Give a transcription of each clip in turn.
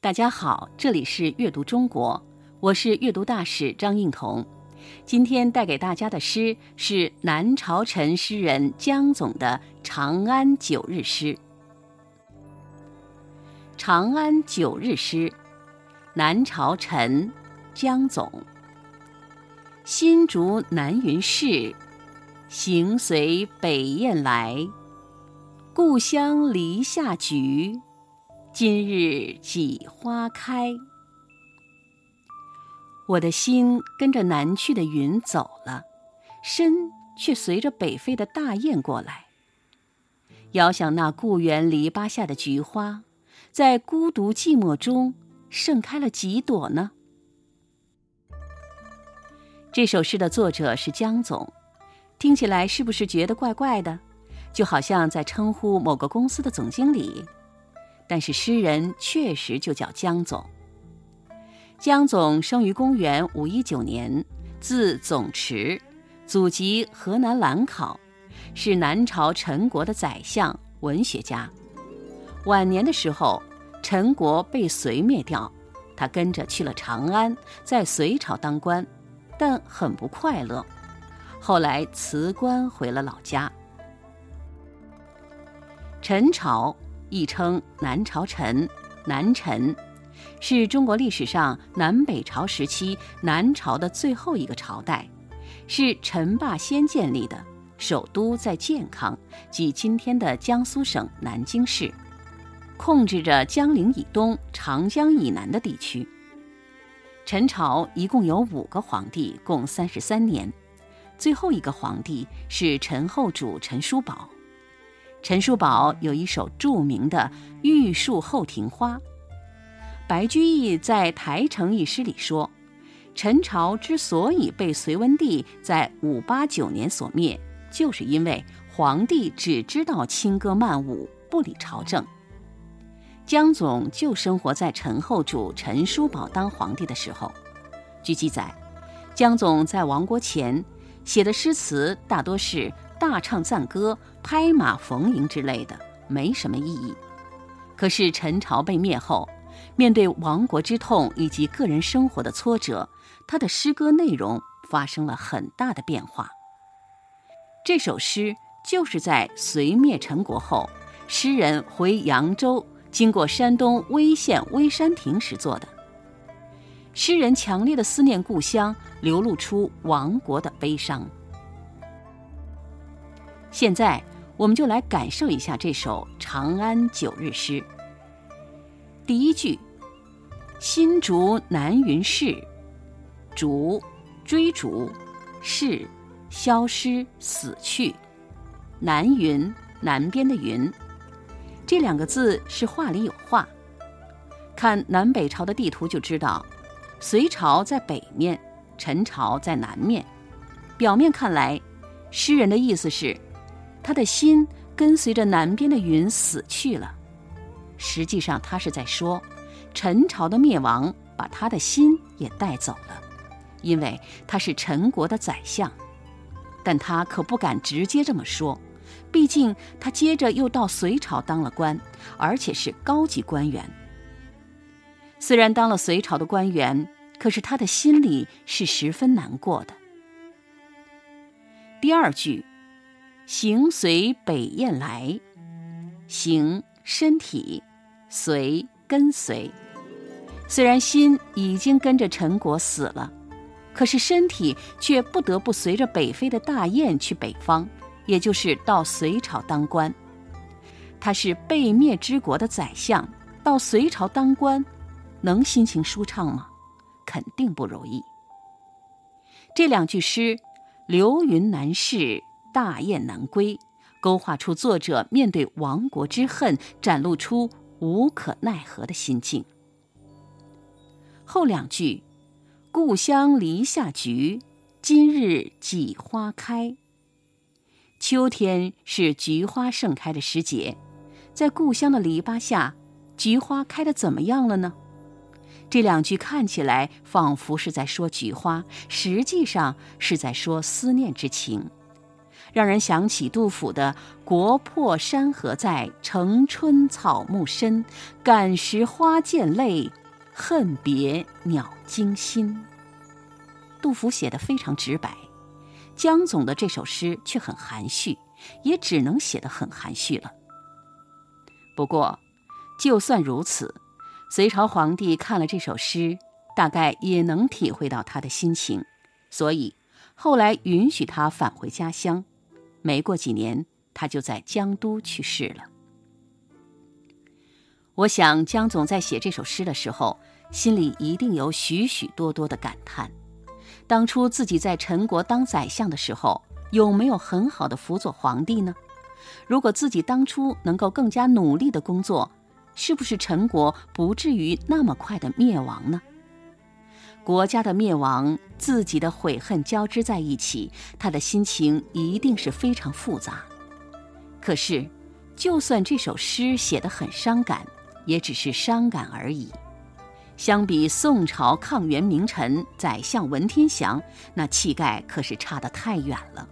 大家好，这里是阅读中国，我是阅读大使张映彤。今天带给大家的诗是南朝陈诗人江总的《长安九日诗》。《长安九日诗》，南朝陈，江总。新竹南云市，行随北雁来。故乡篱下菊。今日几花开。我的心跟着南去的云走了，身却随着北飞的大雁过来。遥想那故园篱笆下的菊花，在孤独寂寞中盛开了几朵呢？这首诗的作者是江总，听起来是不是觉得怪怪的？就好像在称呼某个公司的总经理。但是诗人确实就叫江总。江总生于公元五一九年，字总持，祖籍河南兰考，是南朝陈国的宰相、文学家。晚年的时候，陈国被隋灭掉，他跟着去了长安，在隋朝当官，但很不快乐。后来辞官回了老家。陈朝。亦称南朝陈、南陈，是中国历史上南北朝时期南朝的最后一个朝代，是陈霸先建立的，首都在建康，即今天的江苏省南京市，控制着江陵以东、长江以南的地区。陈朝一共有五个皇帝，共三十三年，最后一个皇帝是陈后主陈叔宝。陈叔宝有一首著名的《玉树后庭花》。白居易在《台城》一诗里说：“陈朝之所以被隋文帝在五八九年所灭，就是因为皇帝只知道轻歌曼舞，不理朝政。”江总就生活在陈后主陈叔宝当皇帝的时候。据记载，江总在亡国前写的诗词大多是。大唱赞歌、拍马逢迎之类的，没什么意义。可是陈朝被灭后，面对亡国之痛以及个人生活的挫折，他的诗歌内容发生了很大的变化。这首诗就是在隋灭陈国后，诗人回扬州，经过山东威县微山亭时做的。诗人强烈的思念故乡，流露出亡国的悲伤。现在，我们就来感受一下这首《长安九日诗》。第一句：“新竹南云市，竹，追逐，市，消失，死去。南云，南边的云。这两个字是话里有话。看南北朝的地图就知道，隋朝在北面，陈朝在南面。表面看来，诗人的意思是。”他的心跟随着南边的云死去了，实际上他是在说，陈朝的灭亡把他的心也带走了，因为他是陈国的宰相，但他可不敢直接这么说，毕竟他接着又到隋朝当了官，而且是高级官员。虽然当了隋朝的官员，可是他的心里是十分难过的。第二句。行随北雁来，行身体，随跟随。虽然心已经跟着陈国死了，可是身体却不得不随着北飞的大雁去北方，也就是到隋朝当官。他是被灭之国的宰相，到隋朝当官，能心情舒畅吗？肯定不容易。这两句诗，流云难逝。大雁南归，勾画出作者面对亡国之恨，展露出无可奈何的心境。后两句，故乡篱下菊，今日几花开。秋天是菊花盛开的时节，在故乡的篱笆下，菊花开得怎么样了呢？这两句看起来仿佛是在说菊花，实际上是在说思念之情。让人想起杜甫的“国破山河在，城春草木深。感时花溅泪，恨别鸟惊心。”杜甫写的非常直白，江总的这首诗却很含蓄，也只能写得很含蓄了。不过，就算如此，隋朝皇帝看了这首诗，大概也能体会到他的心情，所以后来允许他返回家乡。没过几年，他就在江都去世了。我想，江总在写这首诗的时候，心里一定有许许多多的感叹：当初自己在陈国当宰相的时候，有没有很好的辅佐皇帝呢？如果自己当初能够更加努力的工作，是不是陈国不至于那么快的灭亡呢？国家的灭亡，自己的悔恨交织在一起，他的心情一定是非常复杂。可是，就算这首诗写得很伤感，也只是伤感而已。相比宋朝抗元名臣宰相文天祥，那气概可是差得太远了。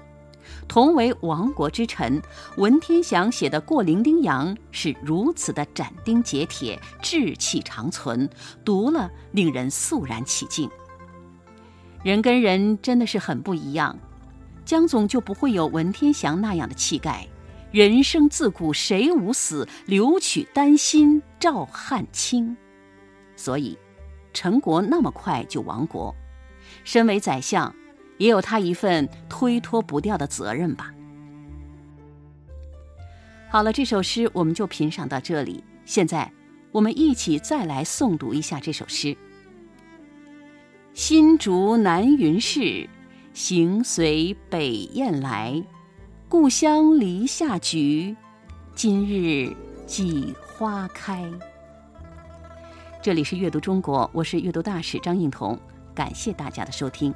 同为亡国之臣，文天祥写的《过零丁洋》是如此的斩钉截铁、志气长存，读了令人肃然起敬。人跟人真的是很不一样，江总就不会有文天祥那样的气概。人生自古谁无死，留取丹心照汗青。所以，陈国那么快就亡国，身为宰相。也有他一份推脱不掉的责任吧。好了，这首诗我们就品赏到这里。现在，我们一起再来诵读一下这首诗：新竹南云市，行随北雁来。故乡篱下菊，今日几花开。这里是阅读中国，我是阅读大使张映彤，感谢大家的收听。